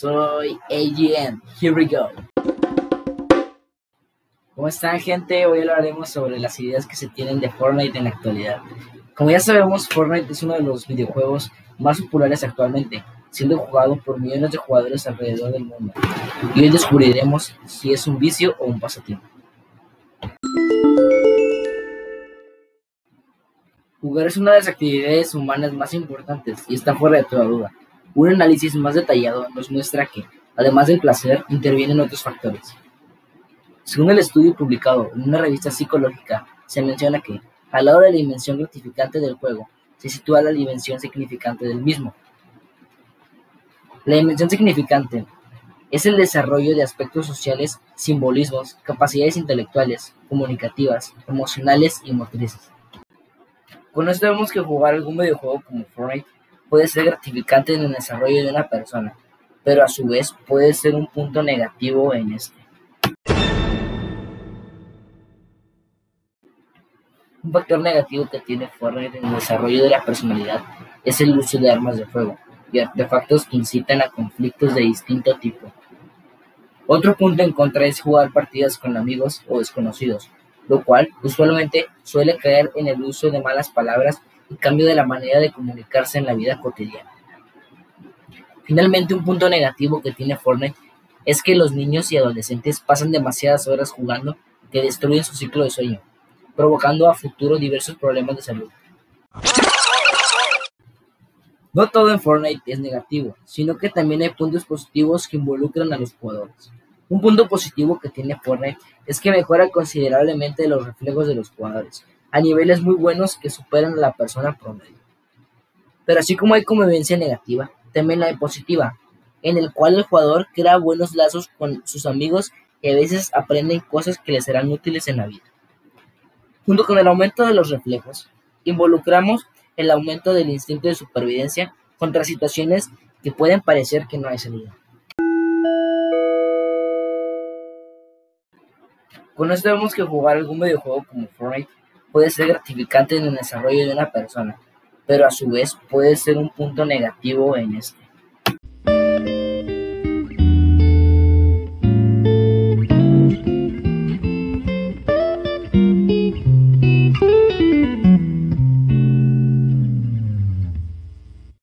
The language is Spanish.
And here we go. ¿Cómo están gente? Hoy hablaremos sobre las ideas que se tienen de Fortnite en la actualidad. Como ya sabemos, Fortnite es uno de los videojuegos más populares actualmente, siendo jugado por millones de jugadores alrededor del mundo. Y hoy descubriremos si es un vicio o un pasatiempo. Jugar es una de las actividades humanas más importantes y está fuera de toda duda. Un análisis más detallado nos muestra que, además del placer, intervienen otros factores. Según el estudio publicado en una revista psicológica, se menciona que, al lado de la dimensión gratificante del juego, se sitúa la dimensión significante del mismo. La dimensión significante es el desarrollo de aspectos sociales, simbolismos, capacidades intelectuales, comunicativas, emocionales y motrices. Con esto vemos que jugar algún videojuego como Fortnite puede ser gratificante en el desarrollo de una persona, pero a su vez puede ser un punto negativo en este. Un factor negativo que tiene Fortnite en el desarrollo de la personalidad es el uso de armas de fuego y artefactos que incitan a conflictos de distinto tipo. Otro punto en contra es jugar partidas con amigos o desconocidos, lo cual usualmente suele caer en el uso de malas palabras y cambio de la manera de comunicarse en la vida cotidiana. Finalmente, un punto negativo que tiene Fortnite es que los niños y adolescentes pasan demasiadas horas jugando que destruyen su ciclo de sueño, provocando a futuro diversos problemas de salud. No todo en Fortnite es negativo, sino que también hay puntos positivos que involucran a los jugadores. Un punto positivo que tiene Fortnite es que mejora considerablemente los reflejos de los jugadores, a niveles muy buenos que superan a la persona promedio. Pero así como hay convivencia negativa, también hay positiva, en el cual el jugador crea buenos lazos con sus amigos y a veces aprenden cosas que les serán útiles en la vida. Junto con el aumento de los reflejos, involucramos el aumento del instinto de supervivencia contra situaciones que pueden parecer que no hay salida. Con esto vemos que jugar algún videojuego como Fortnite puede ser gratificante en el desarrollo de una persona, pero a su vez puede ser un punto negativo en este.